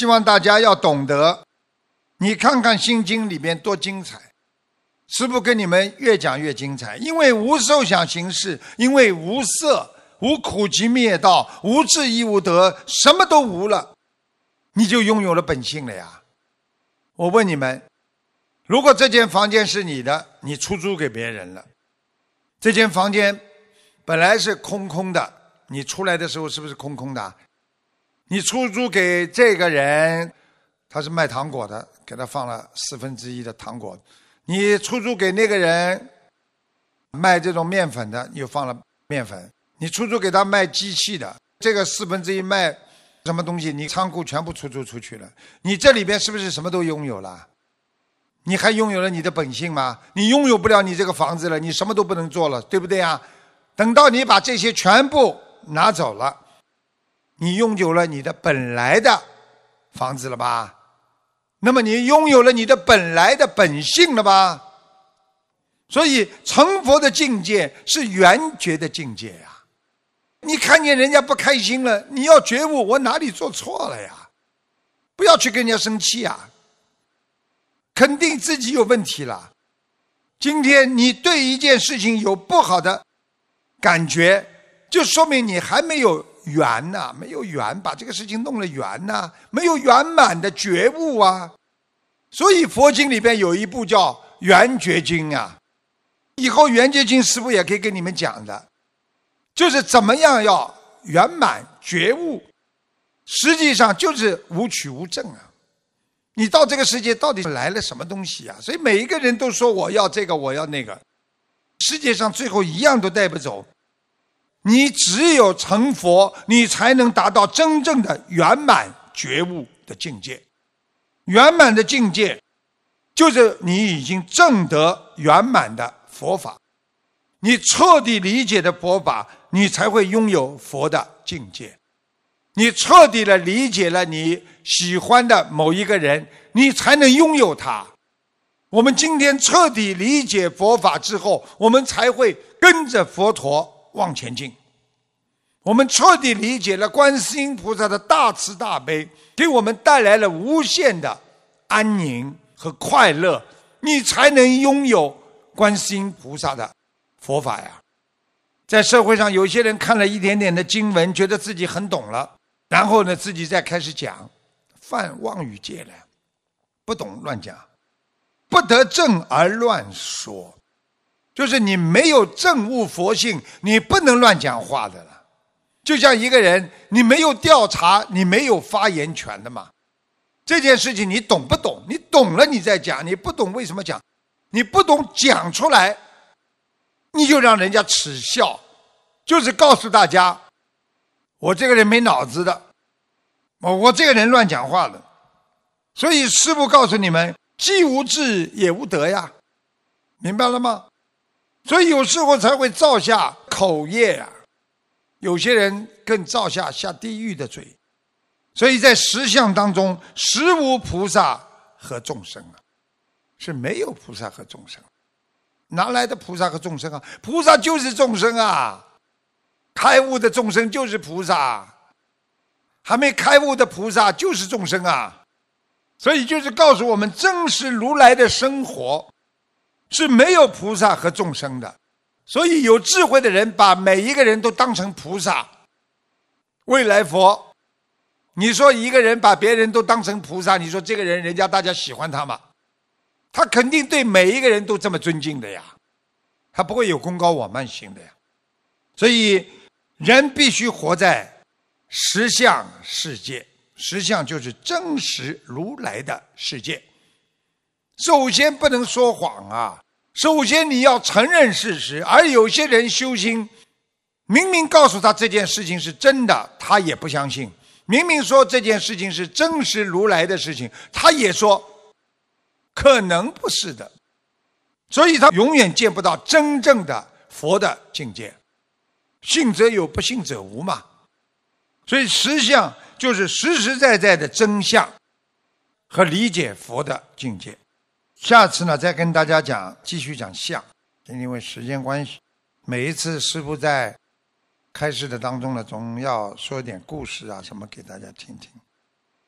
希望大家要懂得，你看看《心经》里面多精彩。师父跟你们越讲越精彩，因为无受想行识，因为无色，无苦集灭道，无智亦无得，什么都无了，你就拥有了本性了呀。我问你们，如果这间房间是你的，你出租给别人了，这间房间本来是空空的，你出来的时候是不是空空的？你出租给这个人，他是卖糖果的，给他放了四分之一的糖果。你出租给那个人卖这种面粉的，又放了面粉；你出租给他卖机器的，这个四分之一卖什么东西？你仓库全部出租出去了，你这里边是不是什么都拥有了？你还拥有了你的本性吗？你拥有不了你这个房子了，你什么都不能做了，对不对呀？等到你把这些全部拿走了，你拥有了你的本来的房子了吧？那么你拥有了你的本来的本性了吧？所以成佛的境界是圆觉的境界呀。你看见人家不开心了，你要觉悟，我哪里做错了呀？不要去跟人家生气啊，肯定自己有问题了。今天你对一件事情有不好的感觉，就说明你还没有。圆呐，没有圆，把这个事情弄了圆呐，没有圆满的觉悟啊。所以佛经里边有一部叫《圆觉经》啊，以后《圆觉经》师傅也可以跟你们讲的，就是怎么样要圆满觉悟，实际上就是无取无证啊。你到这个世界到底来了什么东西啊？所以每一个人都说我要这个，我要那个，世界上最后一样都带不走。你只有成佛，你才能达到真正的圆满觉悟的境界。圆满的境界，就是你已经证得圆满的佛法。你彻底理解的佛法，你才会拥有佛的境界。你彻底的理解了你喜欢的某一个人，你才能拥有他。我们今天彻底理解佛法之后，我们才会跟着佛陀。往前进，我们彻底理解了观世音菩萨的大慈大悲，给我们带来了无限的安宁和快乐，你才能拥有观世音菩萨的佛法呀。在社会上，有些人看了一点点的经文，觉得自己很懂了，然后呢，自己再开始讲，犯妄语戒了，不懂乱讲，不得正而乱说。就是你没有证悟佛性，你不能乱讲话的了。就像一个人，你没有调查，你没有发言权的嘛。这件事情你懂不懂？你懂了你再讲，你不懂为什么讲？你不懂讲出来，你就让人家耻笑，就是告诉大家，我这个人没脑子的，我我这个人乱讲话的。所以师父告诉你们，既无智也无德呀，明白了吗？所以有时候才会造下口业啊，有些人更造下下地狱的罪。所以在实相当中，实无菩萨和众生啊，是没有菩萨和众生，哪来的菩萨和众生啊？菩萨就是众生啊，开悟的众生就是菩萨，还没开悟的菩萨就是众生啊。所以就是告诉我们，真实如来的生活。是没有菩萨和众生的，所以有智慧的人把每一个人都当成菩萨。未来佛，你说一个人把别人都当成菩萨，你说这个人人家大家喜欢他吗？他肯定对每一个人都这么尊敬的呀，他不会有功高我慢心的呀。所以人必须活在实相世界，实相就是真实如来的世界。首先不能说谎啊！首先你要承认事实，而有些人修心，明明告诉他这件事情是真的，他也不相信；明明说这件事情是真实如来的事情，他也说可能不是的。所以他永远见不到真正的佛的境界。信则有，不信则无嘛。所以实相就是实实在在的真相和理解佛的境界。下次呢，再跟大家讲，继续讲相，因为时间关系，每一次师傅在开示的当中呢，总要说点故事啊什么给大家听听。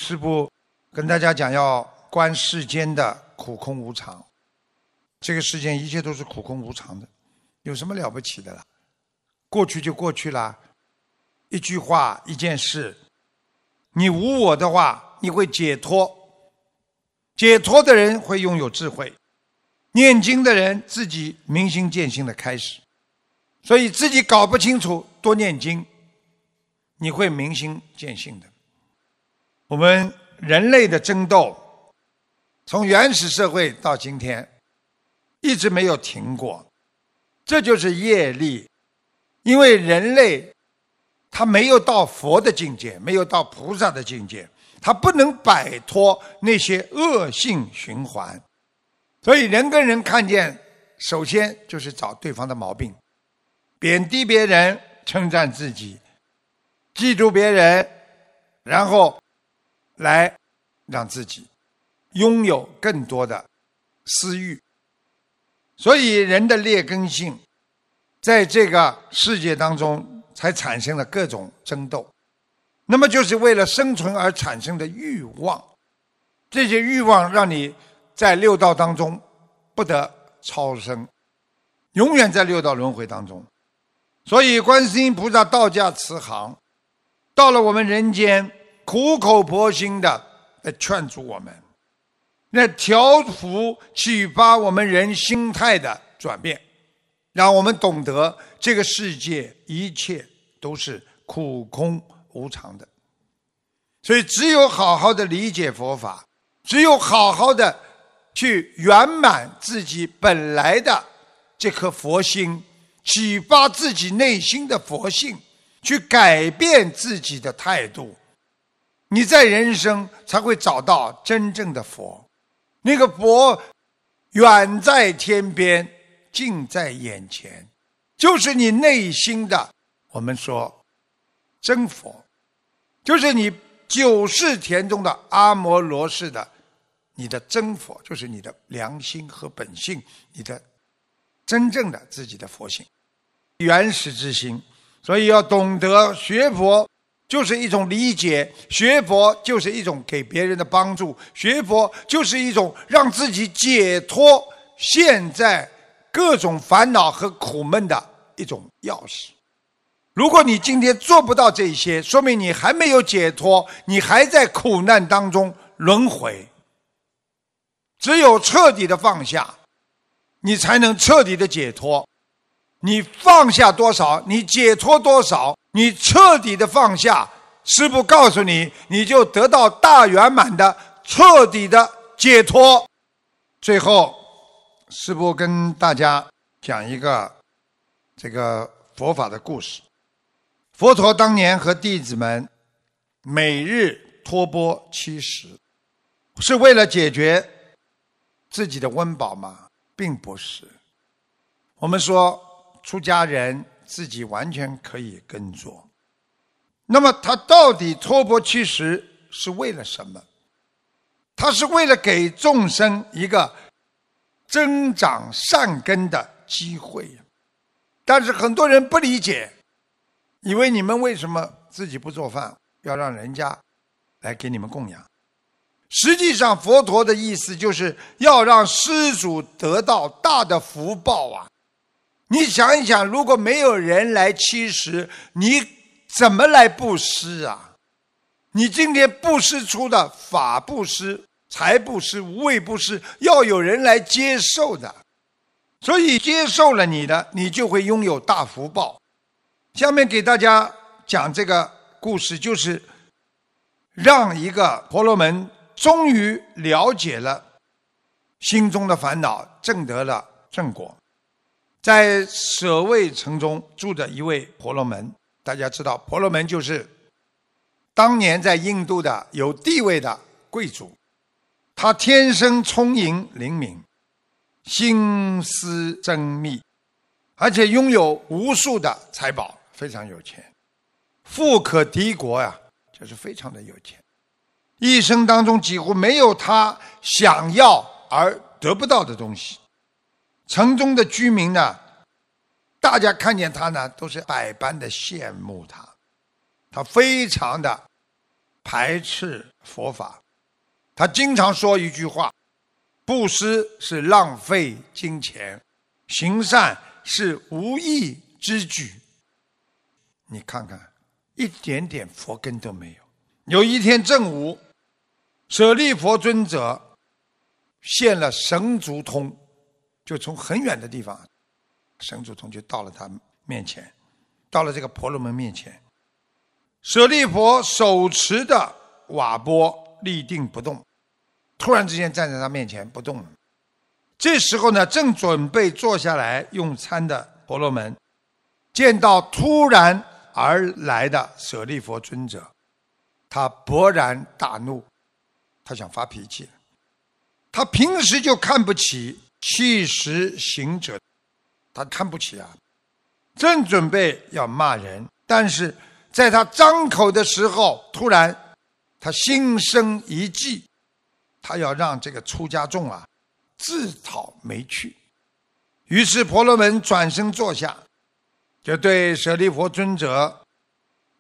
师傅跟大家讲要观世间的苦空无常。这个世间一切都是苦空无常的，有什么了不起的啦？过去就过去了，一句话一件事，你无我的话，你会解脱。解脱的人会拥有智慧，念经的人自己明心见性的开始，所以自己搞不清楚多念经，你会明心见性的。我们人类的争斗，从原始社会到今天，一直没有停过，这就是业力。因为人类他没有到佛的境界，没有到菩萨的境界。他不能摆脱那些恶性循环，所以人跟人看见，首先就是找对方的毛病，贬低别人，称赞自己，记住别人，然后来让自己拥有更多的私欲。所以人的劣根性，在这个世界当中才产生了各种争斗。那么就是为了生存而产生的欲望，这些欲望让你在六道当中不得超生，永远在六道轮回当中。所以观世音菩萨道驾慈航，到了我们人间，苦口婆心的来劝阻我们，来调伏启发我们人心态的转变，让我们懂得这个世界一切都是苦空。无常的，所以只有好好的理解佛法，只有好好的去圆满自己本来的这颗佛心，启发自己内心的佛性，去改变自己的态度，你在人生才会找到真正的佛。那个佛远在天边，近在眼前，就是你内心的。我们说。真佛，就是你九世田中的阿摩罗氏的，你的真佛，就是你的良心和本性，你的真正的自己的佛性，原始之心。所以要懂得学佛，就是一种理解；学佛就是一种给别人的帮助；学佛就是一种让自己解脱现在各种烦恼和苦闷的一种钥匙。如果你今天做不到这些，说明你还没有解脱，你还在苦难当中轮回。只有彻底的放下，你才能彻底的解脱。你放下多少，你解脱多少。你彻底的放下，师父告诉你，你就得到大圆满的彻底的解脱。最后，师父跟大家讲一个这个佛法的故事。佛陀当年和弟子们每日托钵乞食，是为了解决自己的温饱吗？并不是。我们说出家人自己完全可以耕作，那么他到底托钵乞食是为了什么？他是为了给众生一个增长善根的机会。但是很多人不理解。以为你们为什么自己不做饭，要让人家来给你们供养？实际上，佛陀的意思就是要让施主得到大的福报啊！你想一想，如果没有人来乞食，你怎么来布施啊？你今天布施出的法布施、财布施、无畏布施，要有人来接受的，所以接受了你的，你就会拥有大福报。下面给大家讲这个故事，就是让一个婆罗门终于了解了心中的烦恼，证得了正果。在舍卫城中住着一位婆罗门，大家知道，婆罗门就是当年在印度的有地位的贵族。他天生聪颖灵敏，心思缜密，而且拥有无数的财宝。非常有钱，富可敌国呀，就是非常的有钱。一生当中几乎没有他想要而得不到的东西。城中的居民呢，大家看见他呢，都是百般的羡慕他。他非常的排斥佛法，他经常说一句话：布施是浪费金钱，行善是无益之举。你看看，一点点佛根都没有。有一天正午，舍利佛尊者现了神足通，就从很远的地方，神足通就到了他面前，到了这个婆罗门面前。舍利佛手持的瓦钵立定不动，突然之间站在他面前不动了。这时候呢，正准备坐下来用餐的婆罗门，见到突然。而来的舍利佛尊者，他勃然大怒，他想发脾气。他平时就看不起弃食行者，他看不起啊，正准备要骂人，但是在他张口的时候，突然他心生一计，他要让这个出家众啊自讨没趣。于是婆罗门转身坐下。就对舍利佛尊者，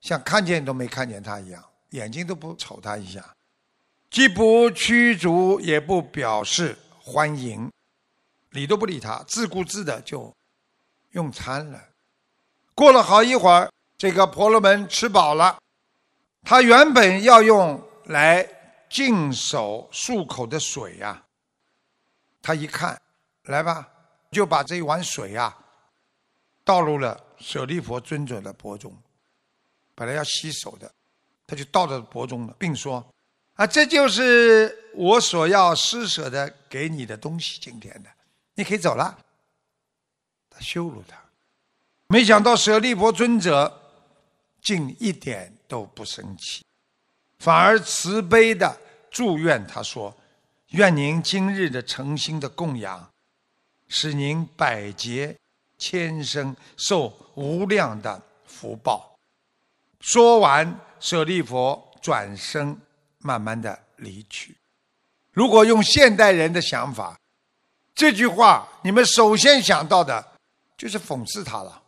像看见都没看见他一样，眼睛都不瞅他一下，既不驱逐，也不表示欢迎，理都不理他，自顾自的就用餐了。过了好一会儿，这个婆罗门吃饱了，他原本要用来净手漱口的水呀，他一看，来吧，就把这一碗水啊。倒入了舍利佛尊者的钵中，本来要洗手的，他就倒到钵中了，并说：“啊，这就是我所要施舍的给你的东西，今天的，你可以走了。”他羞辱他，没想到舍利佛尊者竟一点都不生气，反而慈悲的祝愿他说：“愿您今日的诚心的供养，使您百劫。”千生受无量的福报。说完，舍利佛转身，慢慢的离去。如果用现代人的想法，这句话你们首先想到的就是讽刺他了。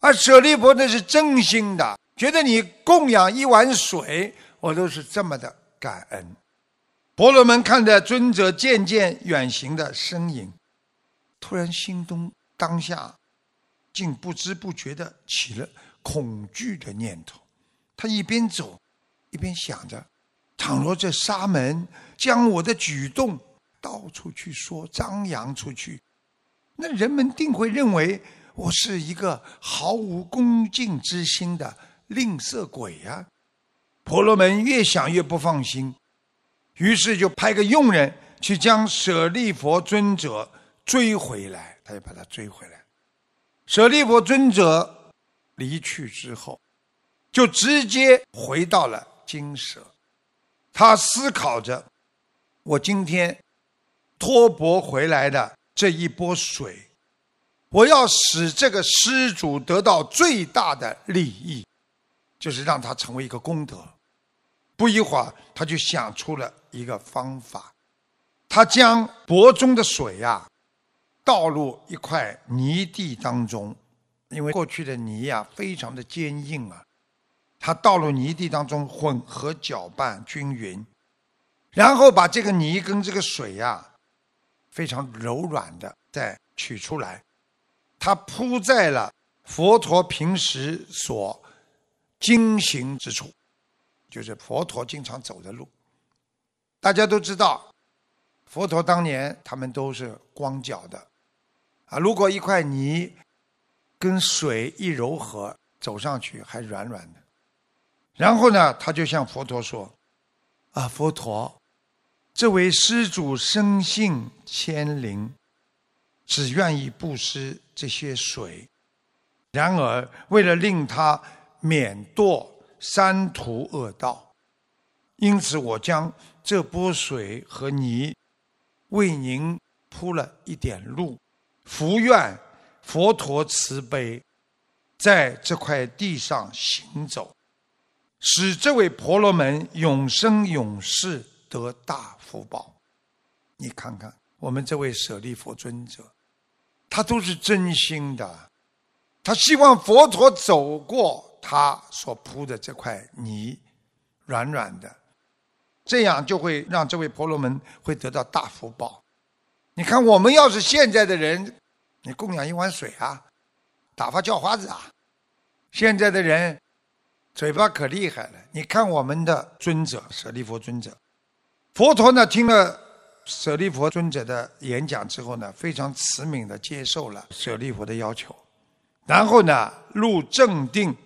而舍利佛那是真心的，觉得你供养一碗水，我都是这么的感恩。婆罗门看着尊者渐渐远行的身影，突然心中。当下，竟不知不觉的起了恐惧的念头。他一边走，一边想着：倘若这沙门将我的举动到处去说、张扬出去，那人们定会认为我是一个毫无恭敬之心的吝啬鬼呀！婆罗门越想越不放心，于是就派个佣人去将舍利佛尊者追回来。他就把他追回来。舍利弗尊者离去之后，就直接回到了金舍。他思考着：我今天托钵回来的这一波水，我要使这个施主得到最大的利益，就是让他成为一个功德。不一会儿，他就想出了一个方法，他将钵中的水呀。倒入一块泥地当中，因为过去的泥呀非常的坚硬啊，它倒入泥地当中混合搅拌均匀，然后把这个泥跟这个水呀非常柔软的再取出来，它铺在了佛陀平时所经行之处，就是佛陀经常走的路。大家都知道，佛陀当年他们都是光脚的。啊，如果一块泥跟水一柔合，走上去还软软的。然后呢，他就向佛陀说：“啊，佛陀，这位施主生性谦灵，只愿意布施这些水。然而，为了令他免堕三途恶道，因此我将这波水和泥为您铺了一点路。”福愿佛陀慈悲，在这块地上行走，使这位婆罗门永生永世得大福报。你看看我们这位舍利佛尊者，他都是真心的，他希望佛陀走过他所铺的这块泥，软软的，这样就会让这位婆罗门会得到大福报。你看，我们要是现在的人，你供养一碗水啊，打发叫花子啊。现在的人嘴巴可厉害了。你看我们的尊者舍利弗尊者，佛陀呢听了舍利弗尊者的演讲之后呢，非常慈悯的接受了舍利弗的要求，然后呢入正定，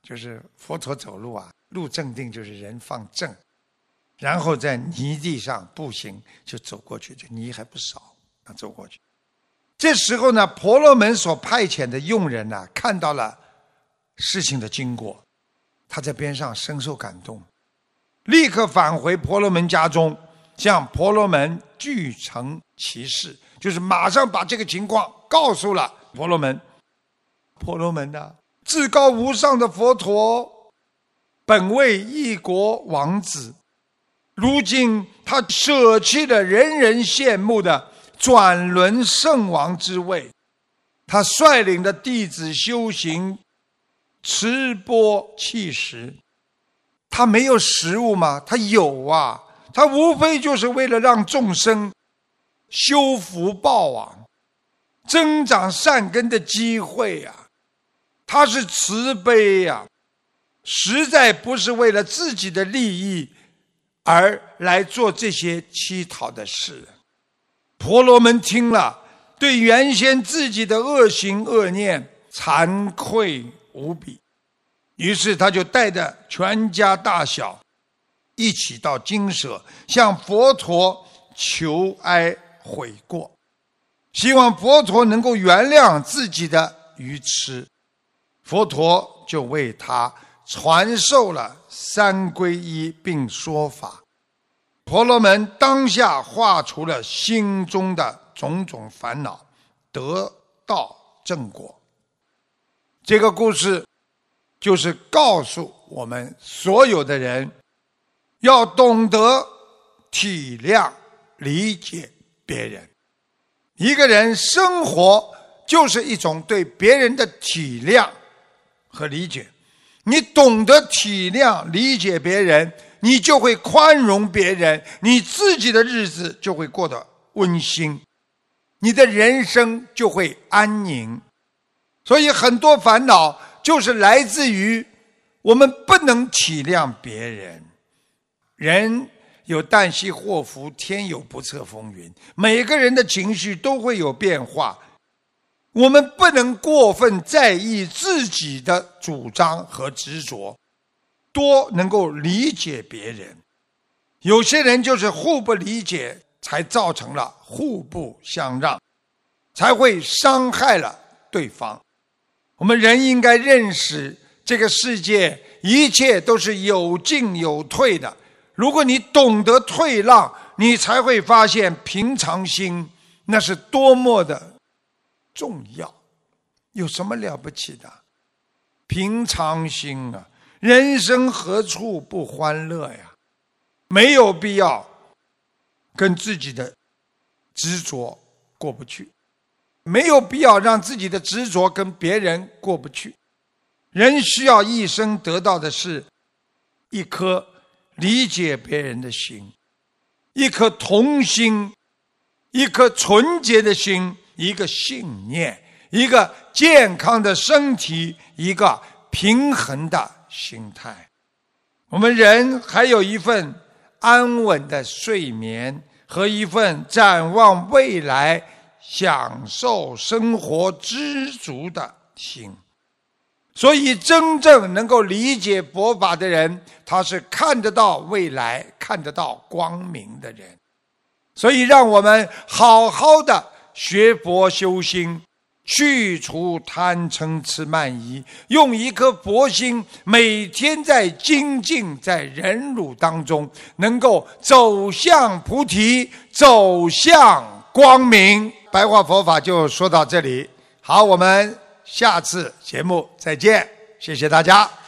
就是佛陀走路啊，入正定就是人放正。然后在泥地上步行，就走过去，这泥还不少，啊，走过去。这时候呢，婆罗门所派遣的佣人呢，看到了事情的经过，他在边上深受感动，立刻返回婆罗门家中，向婆罗门具成其事，就是马上把这个情况告诉了婆罗门。婆罗门呢，至高无上的佛陀，本为一国王子。如今他舍弃了人人羡慕的转轮圣王之位，他率领的弟子修行持钵弃食。他没有食物吗？他有啊！他无非就是为了让众生修福报啊，增长善根的机会呀。他是慈悲呀，实在不是为了自己的利益。而来做这些乞讨的事，婆罗门听了，对原先自己的恶行恶念惭愧无比，于是他就带着全家大小一起到精舍，向佛陀求哀悔过，希望佛陀能够原谅自己的愚痴。佛陀就为他传授了。三皈依并说法，婆罗门当下化除了心中的种种烦恼，得到正果。这个故事就是告诉我们所有的人，要懂得体谅、理解别人。一个人生活就是一种对别人的体谅和理解。你懂得体谅、理解别人，你就会宽容别人，你自己的日子就会过得温馨，你的人生就会安宁。所以很多烦恼就是来自于我们不能体谅别人。人有旦夕祸福，天有不测风云，每个人的情绪都会有变化。我们不能过分在意自己的主张和执着，多能够理解别人。有些人就是互不理解，才造成了互不相让，才会伤害了对方。我们人应该认识这个世界，一切都是有进有退的。如果你懂得退让，你才会发现平常心那是多么的。重要，有什么了不起的？平常心啊！人生何处不欢乐呀？没有必要跟自己的执着过不去，没有必要让自己的执着跟别人过不去。人需要一生得到的是一颗理解别人的心，一颗童心，一颗纯洁的心。一个信念，一个健康的身体，一个平衡的心态。我们人还有一份安稳的睡眠和一份展望未来、享受生活知足的心。所以，真正能够理解佛法的人，他是看得到未来、看得到光明的人。所以，让我们好好的。学佛修心，去除贪嗔痴慢疑，用一颗佛心，每天在精进，在忍辱当中，能够走向菩提，走向光明。白话佛法就说到这里，好，我们下次节目再见，谢谢大家。